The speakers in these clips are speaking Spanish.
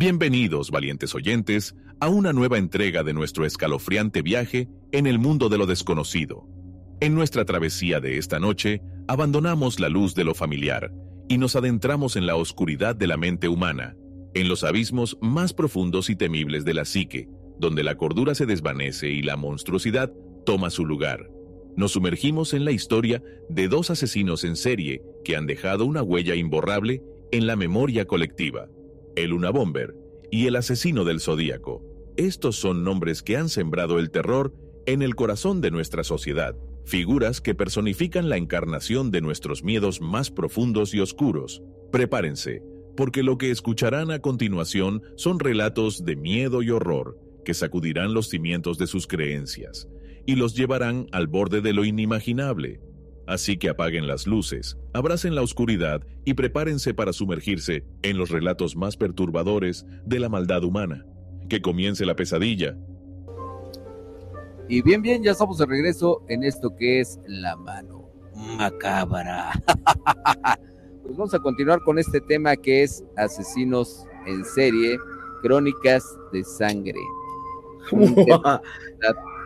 Bienvenidos, valientes oyentes, a una nueva entrega de nuestro escalofriante viaje en el mundo de lo desconocido. En nuestra travesía de esta noche, abandonamos la luz de lo familiar y nos adentramos en la oscuridad de la mente humana, en los abismos más profundos y temibles de la psique, donde la cordura se desvanece y la monstruosidad toma su lugar. Nos sumergimos en la historia de dos asesinos en serie que han dejado una huella imborrable en la memoria colectiva el Unabomber y el asesino del Zodíaco. Estos son nombres que han sembrado el terror en el corazón de nuestra sociedad, figuras que personifican la encarnación de nuestros miedos más profundos y oscuros. Prepárense, porque lo que escucharán a continuación son relatos de miedo y horror que sacudirán los cimientos de sus creencias y los llevarán al borde de lo inimaginable, Así que apaguen las luces, abracen la oscuridad y prepárense para sumergirse en los relatos más perturbadores de la maldad humana. Que comience la pesadilla. Y bien, bien, ya estamos de regreso en esto que es la mano macabra. pues vamos a continuar con este tema que es asesinos en serie, crónicas de sangre. Un, tema,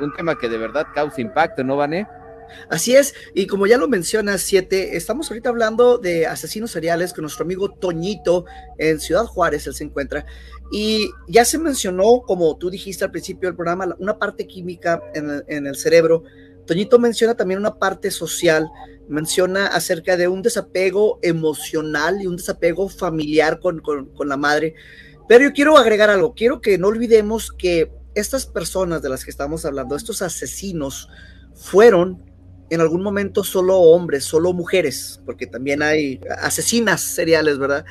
un tema que de verdad causa impacto, ¿no, Vané? Así es, y como ya lo mencionas, Siete, estamos ahorita hablando de asesinos seriales con nuestro amigo Toñito en Ciudad Juárez, él se encuentra, y ya se mencionó, como tú dijiste al principio del programa, una parte química en el, cerebro. Toñito menciona también una parte social, menciona acerca de un desapego emocional y un desapego familiar con, con la madre. Pero yo quiero agregar algo, quiero que no olvidemos que estas personas de las que estamos hablando, estos asesinos, fueron en algún momento solo hombres, solo mujeres, porque también hay asesinas seriales, ¿verdad?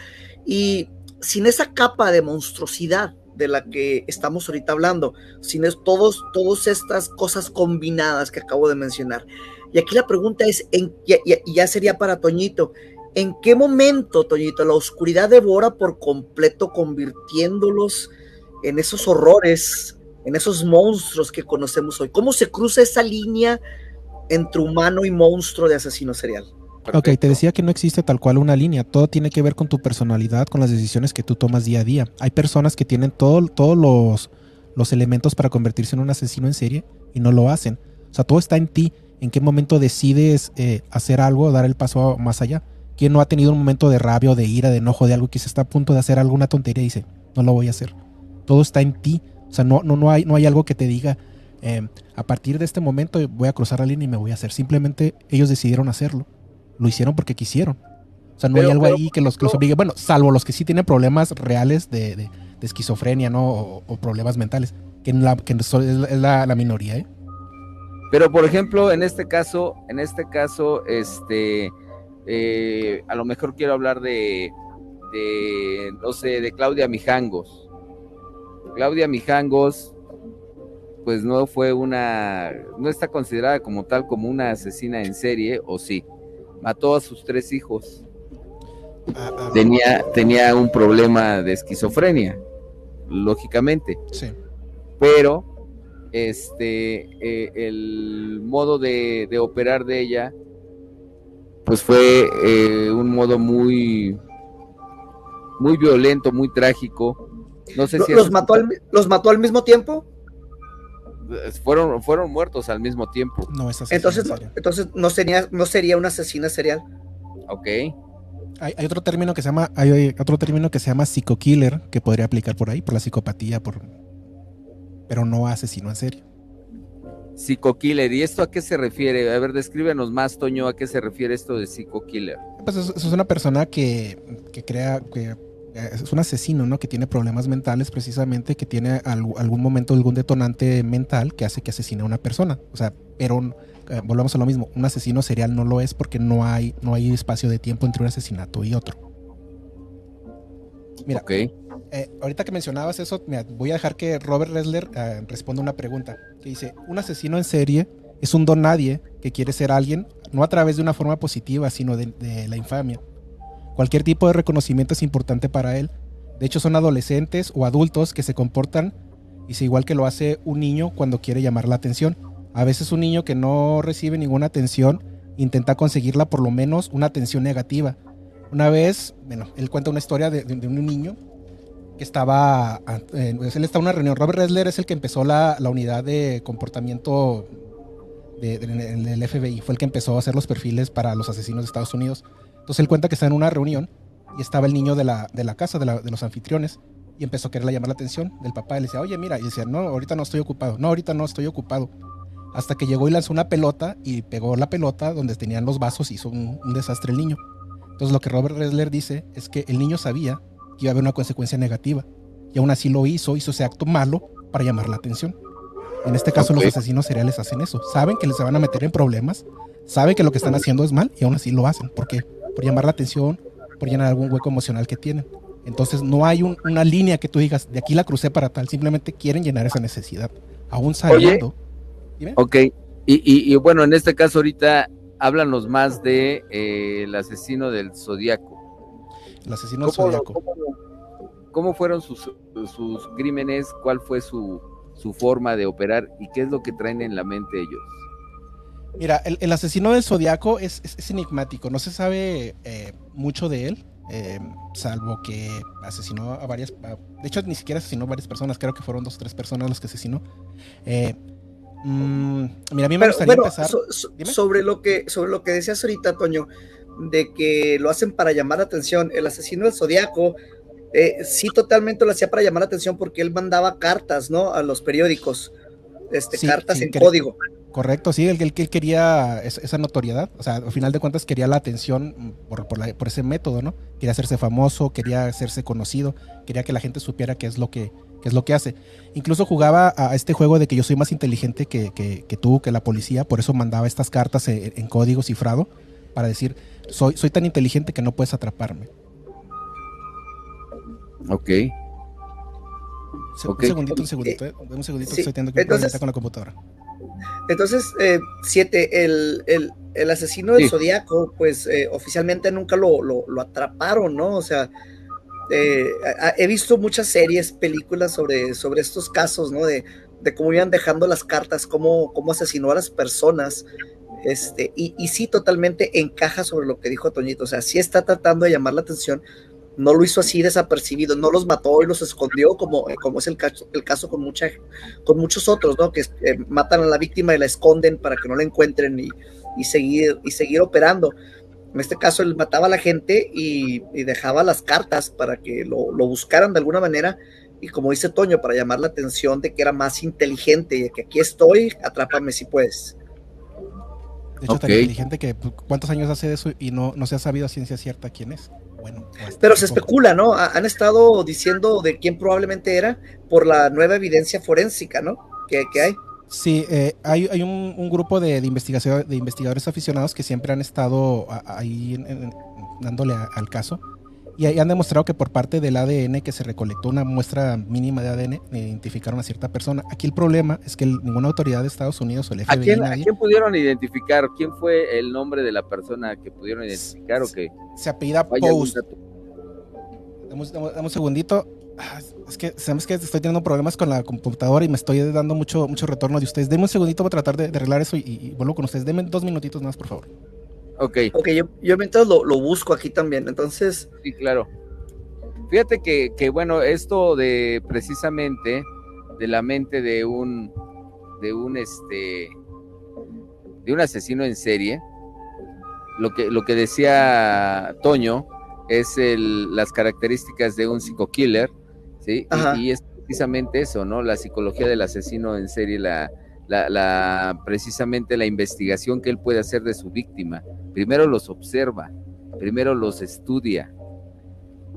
Y sin esa capa de monstruosidad de la que estamos ahorita hablando, sin todos, todas estas cosas combinadas que acabo de mencionar. Y aquí la pregunta es, y ya sería para Toñito, ¿en qué momento, Toñito, la oscuridad devora por completo convirtiéndolos en esos horrores, en esos monstruos que conocemos hoy? ¿Cómo se cruza esa línea entre humano y monstruo de asesino serial. Ok, te decía que no existe tal cual una línea, todo tiene que ver con tu personalidad, con las decisiones que tú tomas día a día. Hay personas que tienen todo, todos los, los elementos para convertirse en un asesino en serie y no lo hacen. O sea, todo está en ti, en qué momento decides eh, hacer algo, dar el paso más allá. ¿Quién no ha tenido un momento de rabia o de ira, de enojo, de algo que se está a punto de hacer alguna tontería y dice, no lo voy a hacer? Todo está en ti. O sea, no, no, no, hay, no hay algo que te diga, Em, a partir de este momento voy a cruzar la línea y me voy a hacer. Simplemente ellos decidieron hacerlo. Lo hicieron porque quisieron. O sea, no hay algo ahí que los, que los obligue. Bueno, salvo los que sí tienen problemas reales de, esquizofrenia, ¿no? O, problemas mentales. Que, la, es la, minoría, ¿eh? Pero, por ejemplo, en este caso, en este caso, este, eh, a lo mejor quiero hablar de, de, no sé, de Claudia Mijangos. Claudia Mijangos pues no fue una, no está considerada como tal como una asesina en serie, o sí, mató a sus tres hijos. Ah, ah, tenía, tenía un problema de esquizofrenia, lógicamente. Sí. Pero este eh, el modo de, operar de ella, pues fue eh, un modo muy muy violento, muy trágico. No sé si los mató al, los mató al mismo tiempo fueron, fueron muertos al mismo tiempo. No es entonces, no, entonces no sería, no sería una asesina serial. Ok. Hay, otro término que se llama, hay otro término que se llama psico-killer que podría aplicar por ahí, por la psicopatía, por pero no asesino en serio. Psico-killer, ¿y esto a qué se refiere? A ver, descríbenos más, Toño, a qué se refiere esto de psico-killer. Pues es, es, una persona que, que crea, que es un asesino, ¿no? Que tiene problemas mentales precisamente, que tiene algún momento algún detonante mental que hace que asesine a una persona. O sea, pero eh, volvamos a lo mismo, un asesino serial no lo es porque no hay, no hay espacio de tiempo entre un asesinato y otro. Mira, eh, ahorita que mencionabas eso, voy a dejar que Robert Ressler eh, responda una pregunta que dice, un asesino en serie es un don nadie que quiere ser alguien, no a través de una forma positiva, sino de la infamia. Cualquier tipo de reconocimiento es importante para él. De hecho, son adolescentes o adultos que se comportan y igual que lo hace un niño cuando quiere llamar la atención. A veces un niño que no recibe ninguna atención intenta conseguirla por lo menos una atención negativa. Una vez, bueno, él cuenta una historia de, un niño que estaba, pues, él está en una reunión. Robert Resler es el que empezó la, unidad de comportamiento del FBI, fue el que empezó a hacer los perfiles para los asesinos de Estados Unidos. Entonces él cuenta que está en una reunión y estaba el niño de la, de la casa, de, de los anfitriones, y empezó a quererle llamar la atención del papá. Y le decía, oye, mira, y decía, no, ahorita no estoy ocupado, no, ahorita no estoy ocupado. Hasta que llegó y lanzó una pelota y pegó la pelota donde tenían los vasos y hizo un, desastre el niño. Entonces lo que Robert Resler dice es que el niño sabía que iba a haber una consecuencia negativa y aún así lo hizo, hizo ese acto malo para llamar la atención. En este caso los asesinos seriales hacen eso. Saben que les van a meter en problemas, saben que lo que están haciendo es mal y aún así lo hacen. ¿Por qué? Por llamar la atención, por llenar algún hueco emocional que tienen. Entonces no hay una línea que tú digas, de aquí la crucé para tal, simplemente quieren llenar esa necesidad, aún sabiendo. Ok, y, bueno, en este caso ahorita háblanos más de eh, el asesino del Zodíaco. El asesino del Zodíaco. Cómo, fueron sus, sus, crímenes? ¿Cuál fue su, su forma de operar? ¿Y qué es lo que traen en la mente ellos? Mira, el, asesino del Zodíaco es, es, enigmático, no se sabe eh, mucho de él. Eh, salvo que asesinó a varias, de hecho ni siquiera asesinó a varias personas, creo que fueron dos o tres personas los que asesinó. Eh, mm, mira, a mí me gustaría empezar. sobre, lo que, sobre lo que decías ahorita, Toño, de que lo hacen para llamar la atención, el asesino del Zodíaco, eh, sí totalmente lo hacía para llamar la atención porque él mandaba cartas, ¿no? A los periódicos, este, cartas en código. Correcto, sí, el que él, quería esa notoriedad, o sea, al final de cuentas quería la atención por, por, ese método, ¿no? Quería hacerse famoso, quería hacerse conocido, quería que la gente supiera qué es lo que, es lo que hace. Incluso jugaba a este juego de que yo soy más inteligente que, que, tú, que la policía, por eso mandaba estas cartas en, código cifrado para decir, soy, soy tan inteligente que no puedes atraparme. Ok. Un segundito, un segundito, eh, un segundito, estoy teniendo que Entonces, con la computadora. Entonces, eh, siete, el, asesino del Zodíaco, pues eh, oficialmente nunca lo, atraparon, ¿no? O sea, eh, he visto muchas series, películas sobre, sobre estos casos, ¿no? De, cómo iban dejando las cartas, cómo, cómo asesinó a las personas. Este, y, y sí, totalmente encaja sobre lo que dijo Toñito. O sea, sí está tratando de llamar la atención, no lo hizo así desapercibido, no los mató y los escondió como, eh, como es el caso, el caso con, mucha, con muchos otros, ¿no? Que eh, matan a la víctima y la esconden para que no la encuentren y, seguir, y seguir operando. En este caso, él mataba a la gente y, dejaba las cartas para que lo, buscaran de alguna manera. Y como dice Toño, para llamar la atención de que era más inteligente y que aquí estoy, atrápame si puedes. De hecho, tan inteligente que pues, cuántos años hace eso y no, no se ha sabido a ciencia cierta quién es. Pero se especula, ¿no? Han estado diciendo de quién probablemente era por la nueva evidencia forénsica, ¿no? Que, hay. Sí, eh, hay, un, grupo de, de investigadores aficionados que siempre han estado ahí dándole al caso y han demostrado que por parte del ADN que se recolectó una muestra mínima de ADN identificaron a cierta persona. Aquí el problema es que ninguna autoridad de Estados Unidos o el FBI... ¿A quién, pudieron identificar? ¿Quién fue el nombre de la persona que pudieron identificar o que Se apellida Post. Dame, un segundito. Ah, es que sabes que estoy teniendo problemas con la computadora y me estoy dando mucho, mucho retorno de ustedes. Denme un segundito para tratar de, arreglar eso y, y vuelvo con ustedes. Denme dos minutitos más, por favor. Ok. Ok, yo, yo mientras lo, busco aquí también, entonces. Sí, claro. Fíjate que, bueno, esto de precisamente de la mente de un, de un este, de un asesino en serie, lo que, lo que decía Toño es el, las características de un psico-killer, ¿sí? Y, y, es precisamente eso, ¿no? La psicología del asesino en serie, la, la, precisamente la investigación que él puede hacer de su víctima. Primero los observa, primero los estudia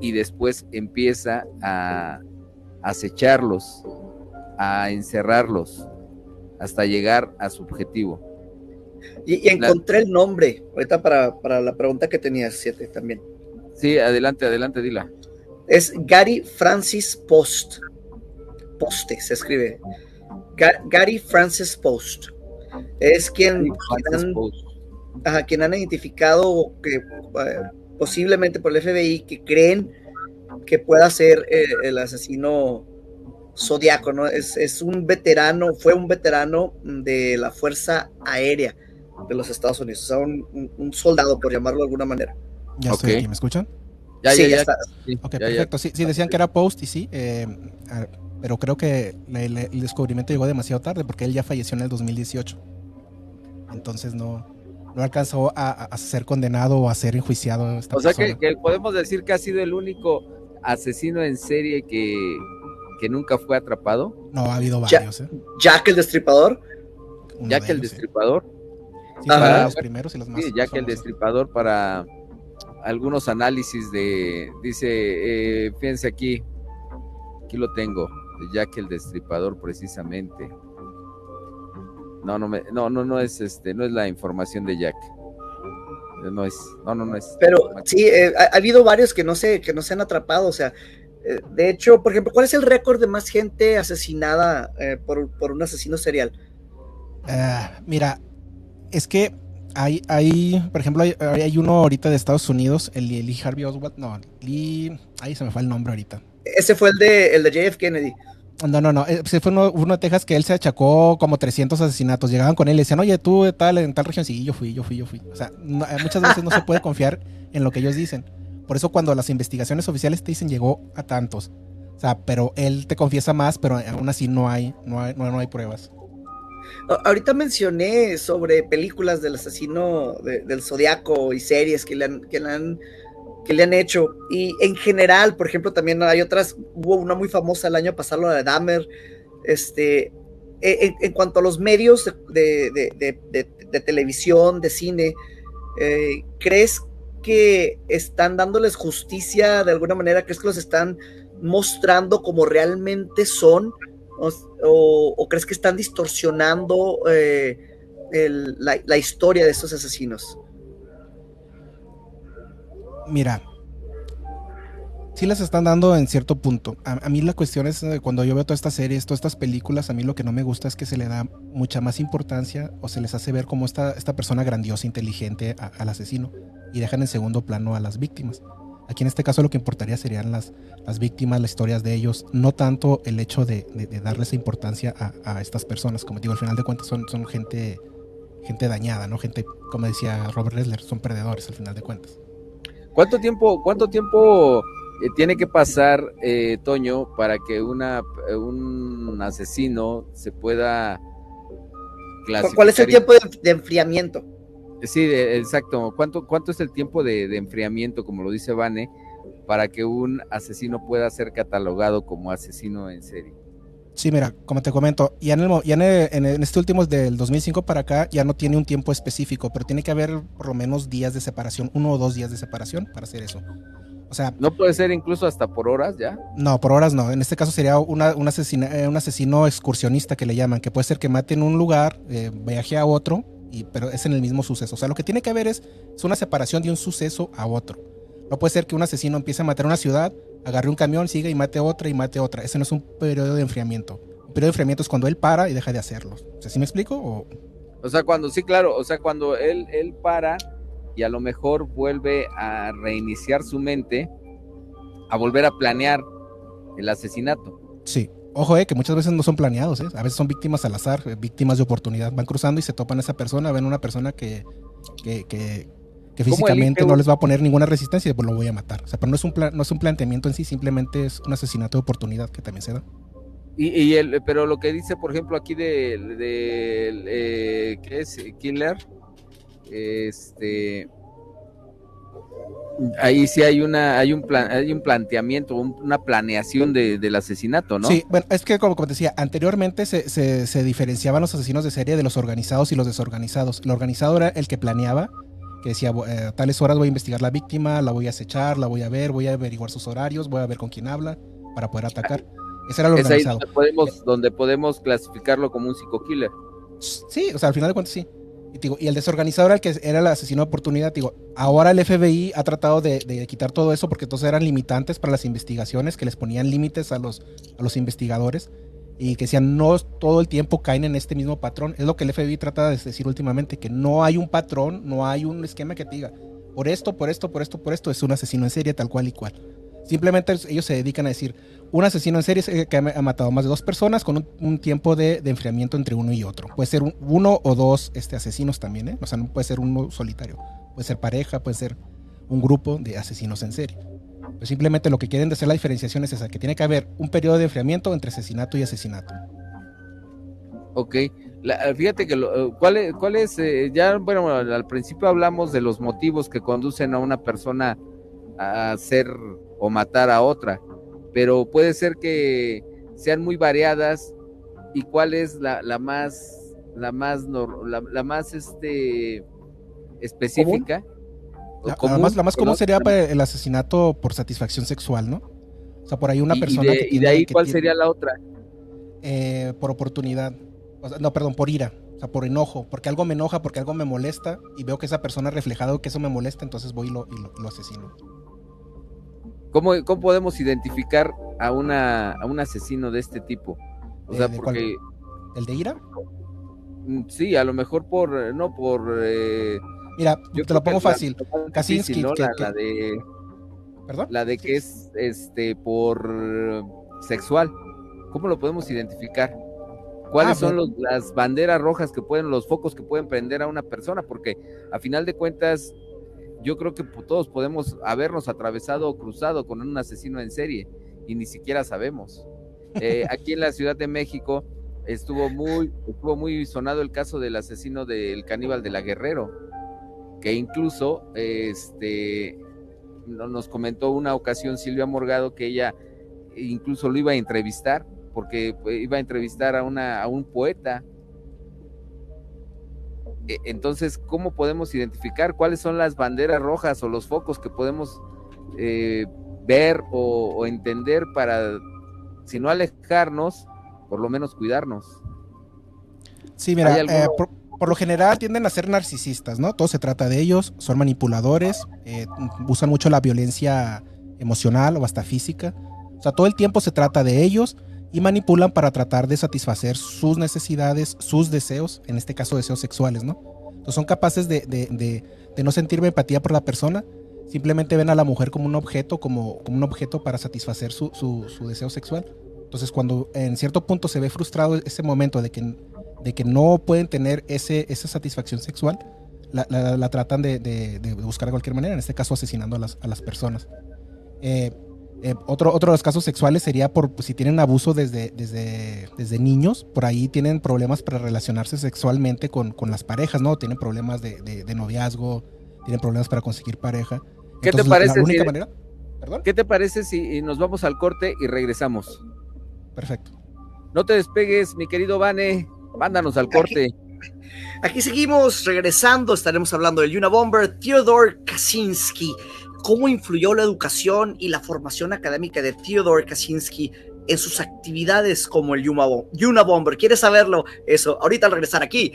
y después empieza a acecharlos, a encerrarlos hasta llegar a su objetivo. Y, encontré el nombre, ahorita para, para, la pregunta que tenías, siete también. Sí, adelante, adelante, dila. Es Gary Francis Post. Poste se escribe. Gary Francis Post. Es quien, quien, han, identificado que eh, posiblemente por el FBI que creen que pueda ser eh, el asesino zodiaco, ¿no? Es, un veterano, fue un veterano de la Fuerza Aérea de los Estados Unidos, o sea, un, soldado, por llamarlo de alguna manera. Ya estoy aquí, ¿me escuchan? Ya, Sí, ya, ya ya. está. Sí, Ok, ya, ya. perfecto. Sí, sí, decían que era post y sí, eh, pero creo que le- le- el descubrimiento llegó demasiado tarde porque él ya falleció en el 2018. Entonces no, no alcanzó a, ser condenado o a ser enjuiciado esta O sea que, que podemos decir que ha sido el único asesino en serie que, que nunca fue atrapado, No, ha habido Ya- varios, ¿eh? Jack el Destripador. Uno ya de que el destripador, Sí, los primeros y los más sí, ya que el destripador para algunos análisis de, dice, eh, fíjense aquí, aquí lo tengo, de Jack el destripador precisamente. No, no me, no, no, no es este, no es la información de Jack. No es, no, no, no es. Pero sí, eh, ha, ha habido varios que no se, que no se han atrapado. O sea, eh, de hecho, por ejemplo, ¿cuál es el récord de más gente asesinada eh, por, por un asesino serial? Ah, mira, es que hay, hay por ejemplo, hay, hay uno ahorita de Estados Unidos, el Lee Harvey Oswald, no, Lee, ahí se me fue el nombre ahorita. Ese fue el de, el de JF Kennedy. No, no, no, eh, se fue uno, uno de Texas que él se achacó como 300 asesinatos, llegaban con él y decían, oye, tú de tal, en tal región, sí, yo fui, yo fui, yo fui. O sea, no- eh, muchas veces no se puede confiar en lo que ellos dicen. Por eso cuando las investigaciones oficiales te dicen llegó a tantos. O sea, pero él te confiesa más, pero aún así no hay, no hay, no, no hay pruebas. Ahorita mencioné sobre películas del asesino de- del zodiaco y series que le han, que le han que le han hecho y en general, por ejemplo, también hay otras, hubo una muy famosa el año pasado, la de Dahmer, este, e- en, cuanto a los medios de- de- de televisión, de cine, eh, ¿crees que están dándoles justicia de alguna manera? ¿Crees que los están mostrando como realmente son? ¿O, crees que están distorsionando eh, el- la, la historia de estos asesinos? Mira, sí las están dando en cierto punto. A, mí la cuestión es eh, cuando yo veo todas estas series, todas estas películas, a mí lo que no me gusta es que se le da mucha más importancia o se les hace ver como esta, esta persona grandiosa, inteligente al asesino y dejan en segundo plano a las víctimas. Aquí en este caso lo que importaría serían las, las víctimas, las historias de ellos, no tanto el hecho de, de, de darles importancia a, a, estas personas. Como digo, al final de cuentas son, son gente, gente dañada, ¿no? Gente, como decía Robert Ressler, son perdedores al final de cuentas. ¿Cuánto tiempo, cuánto tiempo eh, tiene que pasar, eh, Toño, para que una, un asesino se pueda clasificar? ¿Cuál es el tiempo de enfriamiento? Sí, de- exacto. ¿Cuánto, ¿Cuánto es el tiempo de, de enfriamiento, como lo dice Vane, para que un asesino pueda ser catalogado como asesino en serie? Sí, mira, como te comento, ya en, el, ya en, el- en, este último del 2005 para acá ya no tiene un tiempo específico, pero tiene que haber por lo menos días de separación, uno o dos días de separación para hacer eso. O sea, ¿No puede ser incluso hasta por horas ya? no, por horas no. En este caso sería una, un, asesina- eh, un asesino excursionista que le llaman, que puede ser que mate en un lugar, eh, viaje a otro, y, pero es en el mismo suceso. O sea, lo que tiene que haber es, es una separación de un suceso a otro. No puede ser que un asesino empiece a matar una ciudad, agarre un camión, siga y mate otra y mate otra. Ese no es un periodo de enfriamiento. Un periodo de enfriamiento es cuando él para y deja de hacerlo. O sea, ¿sí me explico? O- O sea, cuando, sí, claro, o sea, cuando él, él para y a lo mejor vuelve a reiniciar su mente, a volver a planear el asesinato. Sí. Ojo, eh, que muchas veces no son planeados, ¿eh? A veces son víctimas al azar, eh, víctimas de oportunidad. Van cruzando y se topan a esa persona, ven una persona que, que, que, que ¿Cómo físicamente no les va a poner ninguna resistencia y pues lo voy a matar. O sea, pero no es un, plan, no es un planteamiento en sí, simplemente es un asesinato de oportunidad que también se da. Y, y el, pero lo que dice, por ejemplo, aquí del, del, eh, ¿qué es? Killer, este, ahí sí hay una, hay un plan, hay un planteamiento, un- una planeación de, del asesinato, ¿no? Sí, bueno, es que como, como te decía, anteriormente se, se, se diferenciaban los asesinos de serie de los organizados y los desorganizados. El organizado era el que planeaba, que decía, eh, a tales horas voy a investigar la víctima, la voy a acechar, la voy a ver, voy a averiguar sus horarios, voy a ver con quién habla para poder atacar. Ese era el es ahí organizado. donde podemos, donde podemos clasificarlo como un psico-killer. Sí, o sea, al final de cuentas sí. Y, el desorganizado era el que era el asesino de oportunidad. Digo, ahora el FBI ha tratado de, de quitar todo eso porque entonces eran limitantes para las investigaciones, que les ponían límites a los, a los investigadores y que decían no todo el tiempo caen en este mismo patrón. Es lo que el FBI trata de decir últimamente, que no hay un patrón, no hay un esquema que te diga, por esto, por esto, por esto, por esto, es un asesino en serie tal cual y cual. Simplemente ellos se dedican a decir, un asesino en serie es que ha matado más de dos personas con un, tiempo de, enfriamiento entre uno y otro. Puede ser un- uno o dos este, asesinos también, ¿eh? O sea, no puede ser uno solitario. Puede ser pareja, puede ser un grupo de asesinos en serie. Pues simplemente lo que quieren hacer la diferenciación es esa, que tiene que haber un periodo de enfriamiento entre asesinato y asesinato. Ok, fíjate que lo, cuál es, cuál es eh, ya bueno, al principio hablamos de los motivos que conducen a una persona a hacer o matar a otra, pero puede ser que sean muy variadas y cuál es la, la más la más la, la más este específica la, más, la más común sería para el asesinato por satisfacción sexual, ¿no? O sea, por ahí una persona y de, y de ahí cuál sería la otra. Eh, por oportunidad. No perdón por ira. O sea, por enojo, porque algo me enoja, porque algo me molesta y veo que esa persona ha reflejado que eso me molesta, entonces voy y lo, y lo asesino. ¿Cómo, ¿Cómo, podemos identificar a, una, a un asesino de este tipo? O sea, eh, porque... ¿El de ira? Mm, sí, a lo mejor por, eh, no por... Eh, Mira, yo te lo pongo fácil. Kaczynski, la, de... ¿Perdón? La de que es este por sexual. ¿Cómo lo podemos identificar? ¿Cuáles ah, son las banderas rojas que pueden, los focos que pueden prender a una persona? Porque a final de cuentas, yo creo que todos podemos habernos atravesado o cruzado con un asesino en serie y ni siquiera sabemos. Eh, aquí en la Ciudad de México estuvo muy, estuvo muy sonado el caso del asesino del caníbal de la Guerrero, que incluso este, nos comentó una ocasión Silvia Morgado que ella incluso lo iba a entrevistar porque pues, iba a entrevistar a, una, a un poeta entonces, ¿cómo podemos identificar cuáles son las banderas rojas o los focos que podemos eh, ver o, entender para, si no alejarnos, por lo menos cuidarnos? Sí, mira, eh, por, lo general tienden a ser narcisistas, ¿no? Todo se trata de ellos, son manipuladores, eh, usan mucho la violencia emocional o hasta física. O sea, todo el tiempo se trata de ellos y manipulan para tratar de satisfacer sus necesidades, sus deseos, en este caso deseos sexuales, ¿no? Entonces son capaces de, no sentir empatía por la persona, simplemente ven a la mujer como un objeto, como, como un objeto para satisfacer su, deseo sexual. Entonces cuando en cierto punto se ve frustrado ese momento de que, de que no pueden tener ese, esa satisfacción sexual, la, tratan de, buscar de cualquier manera, en este caso asesinando a las, a las personas. Eh, eh, otro, otro de los casos sexuales sería por si tienen abuso desde, desde, desde niños, por ahí tienen problemas para relacionarse sexualmente con, las parejas, ¿no? Tienen problemas de, noviazgo, tienen problemas para conseguir pareja. ¿Qué te parece? si, manera, ¿Qué te parece si nos vamos al corte y regresamos? Perfecto. No te despegues, mi querido Vane, mándanos al corte. Aquí, seguimos regresando, estaremos hablando del Unabomber Theodore Kaczynski cómo influyó la educación y la formación académica de Theodore Kaczynski en sus actividades como el Yuna Bomber. ¿Quieres saberlo? Eso, ahorita al regresar aquí,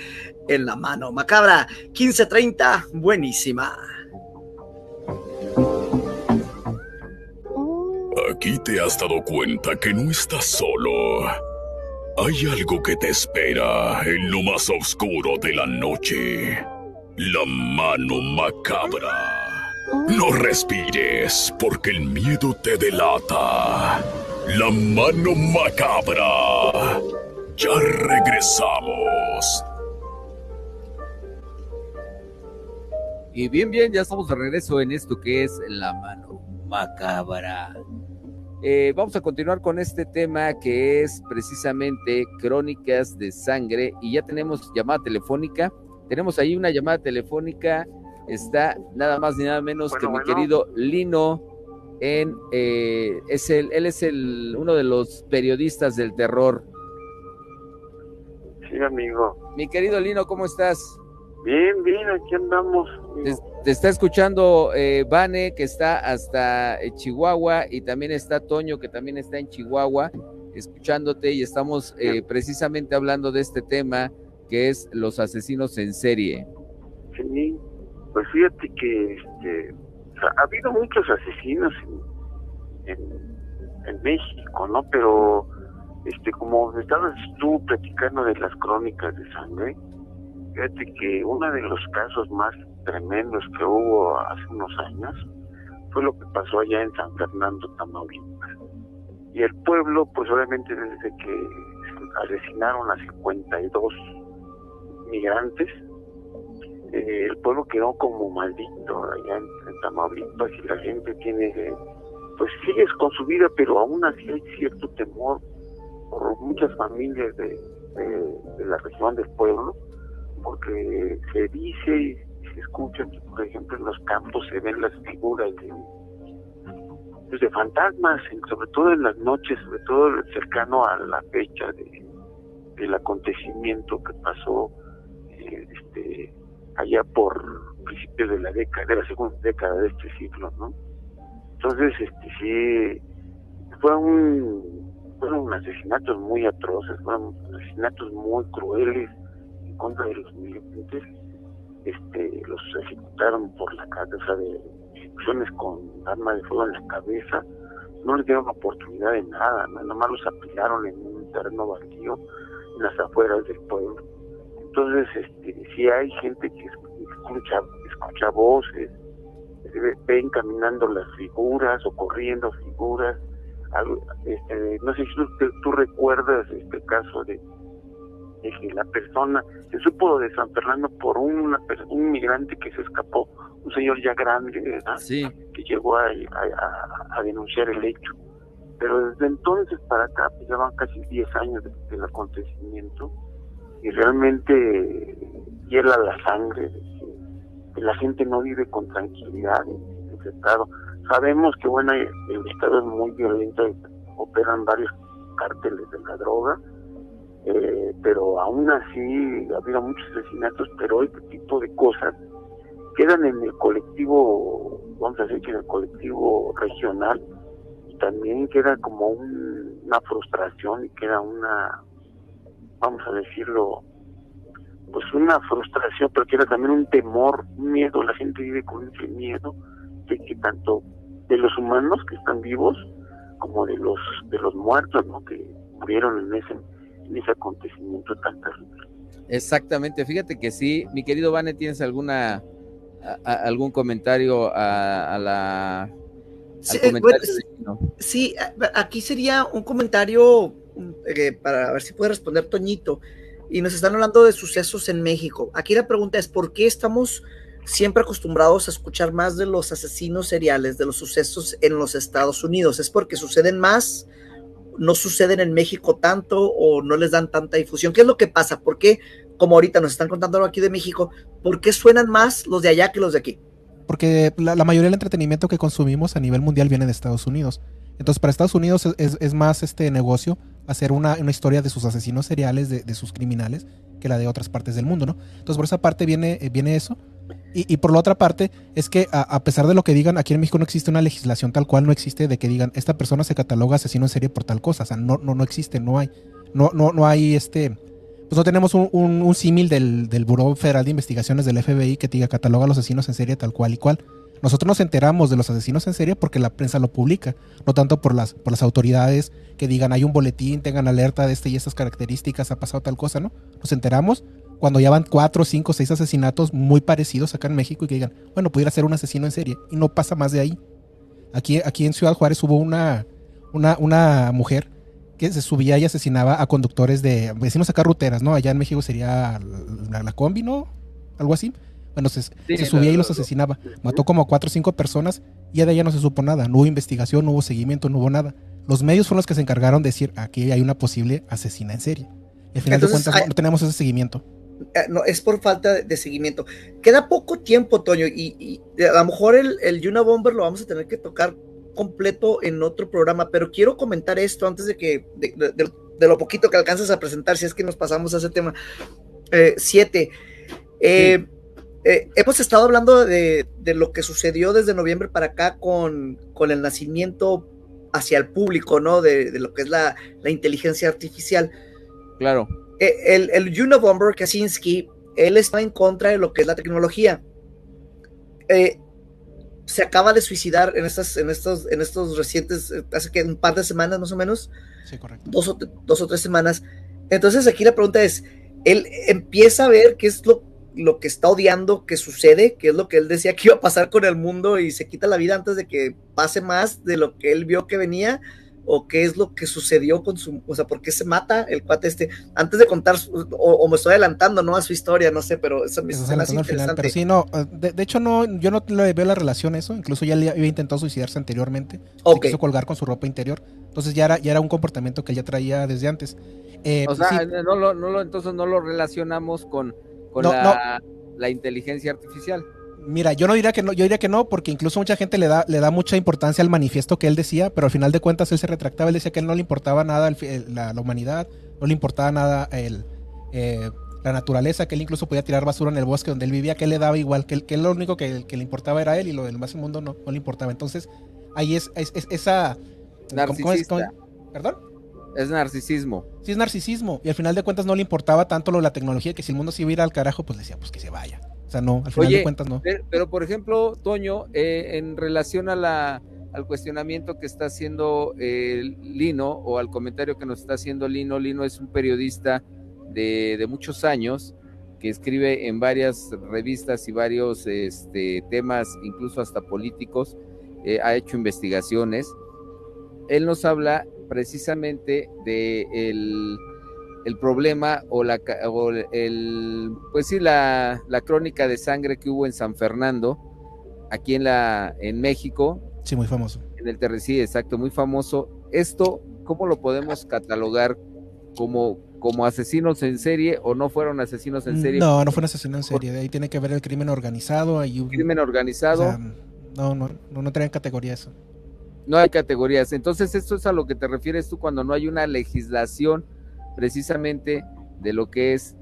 en la mano macabra, 1530, buenísima. Aquí te has dado cuenta que no estás solo. Hay algo que te espera en lo más oscuro de la noche. La mano macabra. No respires, porque el miedo te delata. La mano macabra. Ya regresamos. Y bien, bien, ya estamos de regreso en esto que es la mano macabra. Eh, vamos a continuar con este tema que es precisamente crónicas de sangre y ya tenemos llamada telefónica. Tenemos ahí una llamada telefónica está nada más ni nada menos que mi querido Lino en eh, es el él es el uno de los periodistas del terror. Sí, amigo. Mi querido Lino, ¿cómo estás? Bien, bien, aquí andamos. Te, está escuchando eh, Vane, que está hasta eh, Chihuahua, y también está Toño, que también está en Chihuahua, escuchándote, y estamos eh, precisamente hablando de este tema, que es los asesinos en serie. Sí, pues fíjate que este, ha habido muchos asesinos en, en, México, ¿no? Pero este como estabas tú platicando de las crónicas de sangre, fíjate que uno de los casos más tremendos que hubo hace unos años fue lo que pasó allá en San Fernando, Tamaulipas. Y el pueblo, pues obviamente desde que asesinaron a 52 migrantes, eh, el pueblo quedó como maldito allá en, Tamaulipas y la gente tiene pues sigues con su vida, pero aún así hay cierto temor por muchas familias de, de, la región del pueblo, porque se dice y se escucha que, por ejemplo, en los campos se ven las figuras de, pues, de fantasmas, sobre todo en las noches, sobre todo cercano a la fecha de, del acontecimiento que pasó allá por principios de la década, de la segunda década de este siglo, ¿no? Entonces, este sí, fue un, fueron asesinatos muy atroces, fueron asesinatos muy crueles en contra de los militares, este, los ejecutaron por la cabeza de ejecuciones con arma de fuego en la cabeza, no les dieron oportunidad de nada, nada más los apilaron en un terreno baldío en las afueras del pueblo. Entonces, este, si hay gente que escucha, escucha voces, ven caminando las figuras o corriendo figuras. Este, no sé si tú, recuerdas este caso de, que la persona se supo de San Fernando por una, un migrante que se escapó, un señor ya grande, que llegó a, a, denunciar el hecho. Pero desde entonces para acá, pues ya van casi 10 años del acontecimiento y realmente hiela la sangre que, la gente no vive con tranquilidad en ese estado. Sabemos que bueno, el estado es muy violento, operan varios cárteles de la droga, eh, pero aún así ha habido muchos asesinatos, pero este tipo de cosas quedan en el colectivo, vamos a decir que en el colectivo regional, y también queda como una frustración y queda una vamos a decirlo, pues una frustración, pero que era también un temor, un miedo, la gente vive con ese miedo de que tanto de los humanos que están vivos como de los de los muertos, ¿no? que murieron en ese en ese acontecimiento tan terrible. Exactamente, fíjate que sí, mi querido Vane, ¿tienes alguna algún comentario a, la sí, eh, sí, aquí sería un comentario eh, para ver si puede responder Toñito. Y nos están hablando de sucesos en México. Aquí la pregunta es, ¿por qué estamos siempre acostumbrados a escuchar más de los asesinos seriales, de los sucesos en los Estados Unidos? ¿Es porque suceden más? ¿No suceden en México tanto o no les dan tanta difusión? ¿Qué es lo que pasa? ¿Por qué, como ahorita nos están contando aquí de México, por qué suenan más los de allá que los de aquí? Porque la, la mayoría del entretenimiento que consumimos a nivel mundial viene de Estados Unidos. Entonces, para Estados Unidos es, más este negocio hacer una, historia de sus asesinos seriales, de, sus criminales, que la de otras partes del mundo, ¿no? Entonces, por esa parte viene, eh, viene eso. Y, por la otra parte, es que a, pesar de lo que digan, aquí en México no existe una legislación tal cual, no existe de que digan, esta persona se cataloga asesino en serie por tal cosa. O sea, no, no, no existe, no hay. No, no, no hay este. Pues no tenemos un, un, símil del, del Buró Federal de Investigaciones del FBI que diga cataloga a los asesinos en serie tal cual y cual. Nosotros nos enteramos de los asesinos en serie porque la prensa lo publica, no tanto por las, por las autoridades que digan hay un boletín, tengan alerta de este y estas características, ha pasado tal cosa, ¿no? Nos enteramos cuando ya van cuatro, cinco, seis asesinatos muy parecidos acá en México y que digan, bueno, pudiera ser un asesino en serie y no pasa más de ahí. Aquí, aquí en Ciudad Juárez hubo una, una, una mujer que se subía y asesinaba a conductores de, decimos acá ruteras, ¿no? Allá en México sería la, la combi, ¿no? Algo así. Bueno, se, subía y los asesinaba. Mató como a cuatro o cinco personas y ya de ella no se supo nada. No hubo investigación, no hubo seguimiento, no hubo nada. Los medios fueron los que se encargaron de decir aquí hay una posible asesina en serie. Y al final de cuentas no tenemos ese seguimiento. Eh, no, es por falta de, seguimiento. Queda poco tiempo, Toño, y, a lo mejor el, el Yuna Bomber lo vamos a tener que tocar completo en otro programa, pero quiero comentar esto antes de que, de, lo poquito que alcanzas a presentar, si es que nos pasamos a ese tema. Eh, siete. Eh, eh, hemos estado hablando de, lo que sucedió desde noviembre para acá con, con el nacimiento hacia el público, ¿no? De, lo que es la, inteligencia artificial. Claro. Eh, el, el Unabomber Kaczynski, él está en contra de lo que es la tecnología. Eh, se acaba de suicidar en estas, en estos, en estos recientes, hace que un par de semanas más o menos. Sí, correcto. Dos o, dos o tres semanas. Entonces aquí la pregunta es, él empieza a ver qué es lo lo que está odiando que sucede, que es lo que él decía que iba a pasar con el mundo y se quita la vida antes de que pase más de lo que él vio que venía, o qué es lo que sucedió con su, o sea, por qué se mata el cuate este, antes de contar, o, me estoy adelantando, ¿no? A su historia, no sé, pero eso me, se hace interesante. pero sí, no, de, hecho no, yo no le veo la relación eso, incluso ya había intentado suicidarse anteriormente, okay. quiso colgar con su ropa interior, entonces ya era, ya era un comportamiento que él ya traía desde antes. Eh, o pues sea, no, lo, no lo, entonces no lo relacionamos con, con la, la inteligencia artificial. Mira, yo no diría que no, yo diría que no, porque incluso mucha gente le da, le da mucha importancia al manifiesto que él decía, pero al final de cuentas él se retractaba, él decía que él no le importaba nada la, humanidad, no le importaba nada el, eh, la naturaleza, que él incluso podía tirar basura en el bosque donde él vivía, que él le daba igual, que, que lo único que, le importaba era él y lo del más mundo no, no le importaba. Entonces, ahí es, es, esa... Narcisista. ¿Perdón? Es narcisismo. Sí, es narcisismo. Y al final de cuentas no le importaba tanto lo de la tecnología, que si el mundo se iba a ir al carajo, pues decía, pues que se vaya. O sea, no, al final de cuentas no. Pero, por ejemplo, Toño, eh, en relación a la, al cuestionamiento que está haciendo eh, Lino o al comentario que nos está haciendo Lino, Lino es un periodista de, muchos años que escribe en varias revistas y varios este, temas, incluso hasta políticos, eh, ha hecho investigaciones. Él nos habla precisamente de el el problema o la el pues sí la, la, crónica de sangre que hubo en San Fernando aquí en la en México. Sí muy famoso. En el sí exacto muy famoso. Esto cómo lo podemos catalogar como como asesinos en serie o no fueron asesinos en serie no no fueron asesinos en serie de ahí tiene que ver el crimen organizado hay un crimen organizado. No no no no traen categoría eso no hay categorías entonces esto es a lo que te refieres tú cuando no hay una legislación precisamente de lo que es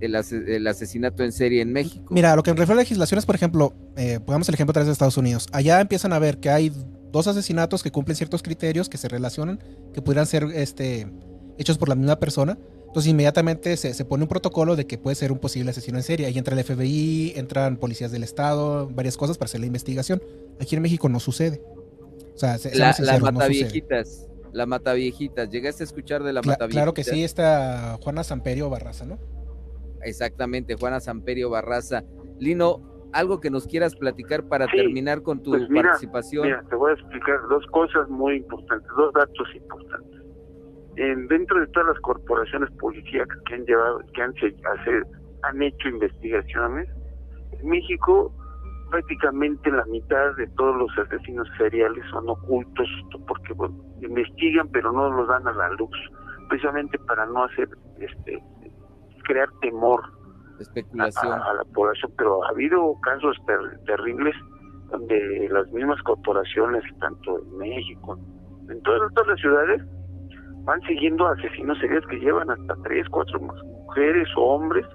el, asesinato en serie en México. Mira, lo que me refiere a legislaciones, por ejemplo, eh, pongamos el ejemplo través de Estados Unidos. Allá empiezan a ver que hay dos asesinatos que cumplen ciertos criterios, que se relacionan, que pudieran ser este, hechos por la misma persona. Entonces inmediatamente se, pone un protocolo de que puede ser un posible asesino en serie. Ahí entra el FBI, entran policías del Estado, varias cosas para hacer la investigación. Aquí en México no sucede. O sea, la, las mataviejitas la Mataviejitas. ¿Llegaste a escuchar de la Cla Mataviejitas? Claro que sí, está Juana Samperio Barraza, ¿no? Exactamente, Juana Samperio Barraza. Lino, algo que nos quieras platicar para terminar con tu pues participación. Mira, te voy a explicar dos cosas muy importantes, dos datos importantes. En, dentro de todas las corporaciones policíacas que han llevado, que han, hacer, han hecho investigaciones, en México prácticamente la mitad de todos los asesinos seriales son ocultos porque investigan pero no los dan a la luz precisamente para no hacer este crear temor especulación. a, la población. Pero ha habido casos terribles donde las mismas corporaciones tanto en México en todas, todas las ciudades van siguiendo asesinos seriales que llevan hasta tres cuatro mujeres o hombres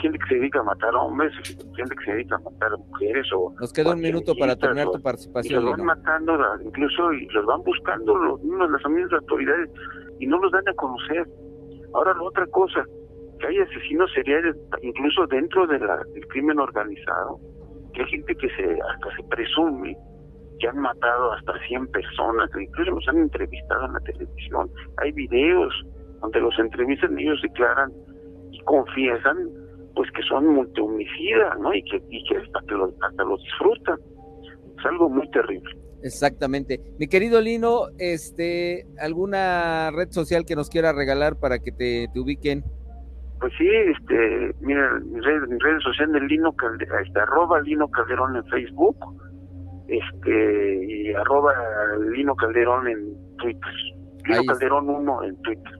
gente que se dedica a matar hombres, gente que se dedica a matar mujeres o... Nos queda un minuto para terminar tu participación. Y los van matando, incluso, y los van buscando los las mismas autoridades, y no los dan a conocer. Ahora, la otra cosa, que hay asesinos seriales, incluso dentro de la, del crimen organizado, que hay gente que se hasta se presume que han matado hasta 100 personas, incluso los han entrevistado en la televisión. Hay videos donde los entrevistan y ellos declaran y confiesan pues que son multihomicidas, ¿no? Y que, y que hasta, que lo, hasta lo disfrutan. Es algo muy terrible. Exactamente. Mi querido Lino, este, ¿alguna red social que nos quiera regalar para que te, te ubiquen? Pues sí, este, mira, mi red, mi redes sociales de Lino Calderón, este, arroba Lino Calderón en Facebook, este, y arroba Lino Calderón en Twitter. Lino Calderón 1 en Twitter.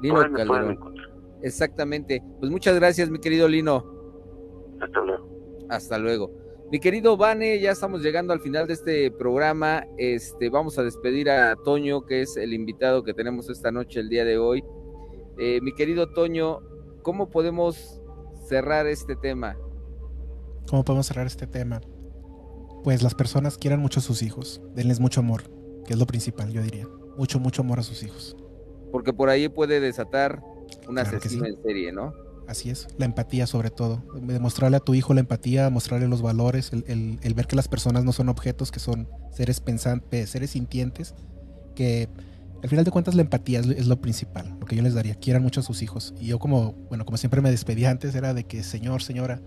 Lino Calderón. Exactamente. Pues muchas gracias, mi querido Lino. Hasta luego. Hasta luego. Mi querido Vane, ya estamos llegando al final de este programa. Este, vamos a despedir a Toño, que es el invitado que tenemos esta noche, el día de hoy. Eh, mi querido Toño, ¿cómo podemos cerrar este tema? ¿Cómo podemos cerrar este tema? Pues las personas quieran mucho a sus hijos, denles mucho amor, que es lo principal, yo diría. Mucho, mucho amor a sus hijos. Porque por ahí puede desatar un asesino en serie, ¿no? Así es, la empatía sobre todo. Demostrarle a tu hijo la empatía, mostrarle los valores, el, ver que las personas no son objetos, que son seres pensantes, seres sintientes, que al final de cuentas la empatía es, lo principal, lo que yo les daría. Quieran mucho a sus hijos. Y yo como, bueno, como siempre me despedía antes, era de que, señor, señora,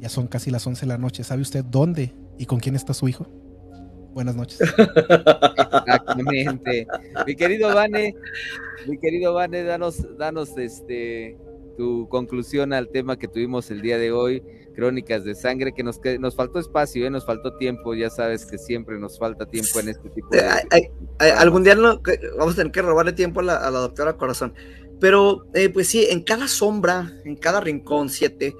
ya son casi las 11 de la noche, ¿sabe usted dónde y con quién está su hijo? Buenas noches. Exactamente. mi querido Vane, mi querido Vane, danos, danos este tu conclusión al tema que tuvimos el día de hoy, Crónicas de Sangre, que nos, que nos faltó espacio, ¿eh? nos faltó tiempo, ya sabes que siempre nos falta tiempo en este tipo de... algún día no, vamos a tener que robarle tiempo a la, doctora Corazón, pero eh, pues sí, en cada sombra, en cada rincón, siete,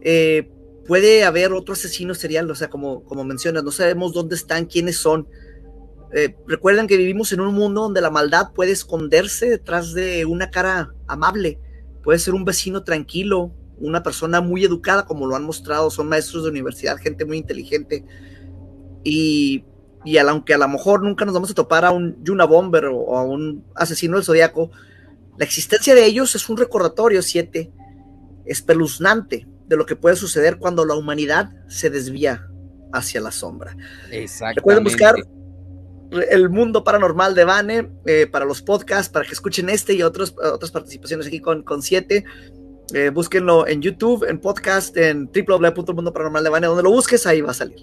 eh, puede haber otro asesino serial, o sea, como, como mencionas, no sabemos dónde están, quiénes son. Eh, recuerden que vivimos en un mundo donde la maldad puede esconderse detrás de una cara amable, puede ser un vecino tranquilo, una persona muy educada, como lo han mostrado, son maestros de universidad, gente muy inteligente. Y, y aunque a lo mejor nunca nos vamos a topar a un Yuna Bomber o, a un asesino del zodiaco, la existencia de ellos es un recordatorio, siete, espeluznante de lo que puede suceder cuando la humanidad se desvía hacia la sombra. Exacto. Pueden buscar el mundo paranormal de Vane eh, para los podcasts, para que escuchen este y otros, otras participaciones aquí con, con siete. Eh, búsquenlo en YouTube, en podcast, en www.mundoparanormal de Vane, donde lo busques, ahí va a salir.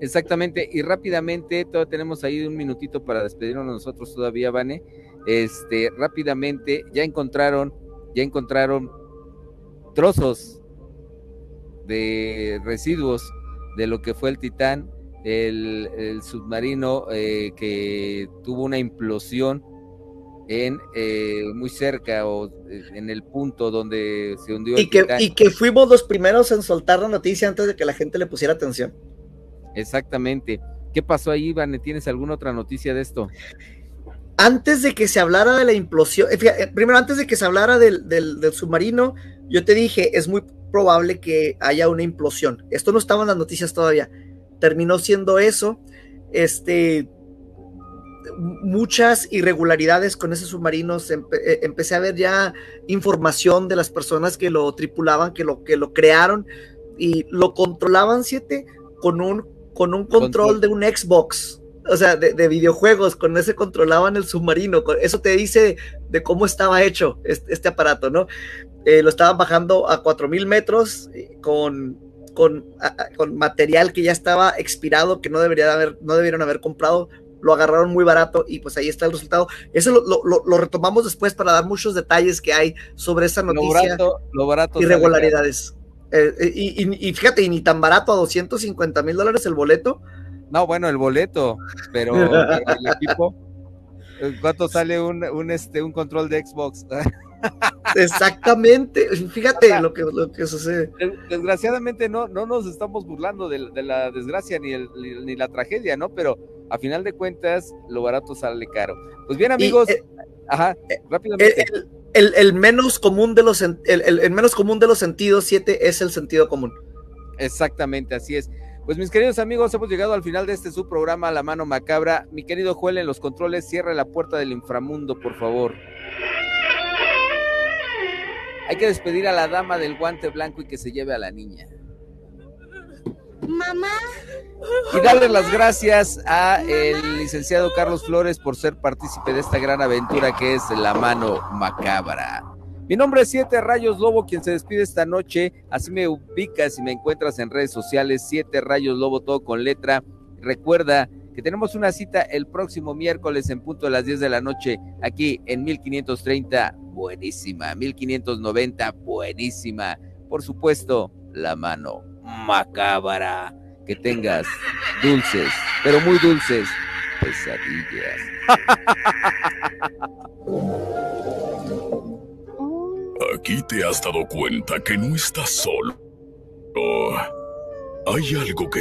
Exactamente, y rápidamente, todavía tenemos ahí un minutito para despedirnos nosotros todavía, Vane. Este, rápidamente, ya encontraron, ya encontraron trozos de residuos de lo que fue el Titán, el, submarino eh, que tuvo una implosión en eh, muy cerca o eh, en el punto donde se hundió y que, Y que fuimos los primeros en soltar la noticia antes de que la gente le pusiera atención. Exactamente. ¿Qué pasó ahí, Iván? ¿Tienes alguna otra noticia de esto? Antes de que se hablara de la implosión, primero antes de que se hablara del, del, del submarino, yo te dije, es muy probable que haya una implosión. Esto no estaba en las noticias todavía. Terminó siendo eso. Este, muchas irregularidades con ese submarino. Eh, empecé a ver ya información de las personas que lo tripulaban, que lo, que lo crearon y lo controlaban, siete, con un, con un control de un Xbox. O sea, de, videojuegos, con ese controlaban el submarino. Eso te dice de cómo estaba hecho este, este aparato, ¿no? Eh, lo estaban bajando a 4000 metros eh, con, con, con, material que ya estaba expirado, que no, debería haber, no debieron haber comprado. Lo agarraron muy barato y pues ahí está el resultado. Eso lo, lo, retomamos después para dar muchos detalles que hay sobre esa noticia. Lo barato, irregularidades. Eh, y, y, fíjate, y ni tan barato, a 250 mil dólares el boleto. No, bueno, el boleto, pero el equipo. ¿Cuánto sale un, un, este, un control de Xbox? Exactamente, fíjate lo, que, lo que sucede. Desgraciadamente no, no nos estamos burlando de, la desgracia ni, ni la tragedia, ¿no? Pero a final de cuentas lo barato sale caro. Pues bien amigos, eh, ajá, eh, rápidamente. El, menos común de los el, menos común de los sentidos, siete, es el sentido común. Exactamente, así es. Pues mis queridos amigos, hemos llegado al final de este su programa La Mano Macabra. Mi querido Joel en los controles, cierre la puerta del inframundo, por favor. Hay que despedir a la dama del guante blanco y que se lleve a la niña. Mamá. Y darle las gracias a el licenciado Carlos Flores por ser partícipe de esta gran aventura que es La Mano Macabra. Mi nombre es Siete Rayos Lobo, quien se despide esta noche. Así me ubicas y me encuentras en redes sociales. Siete Rayos Lobo, todo con letra. Recuerda que tenemos una cita el próximo miércoles en punto de las 10 de la noche aquí en 1530 buenísima. 1590, buenísima. Por supuesto, la mano macabra. Que tengas dulces, pero muy dulces pesadillas. Aquí te has dado cuenta que no estás solo. hay algo que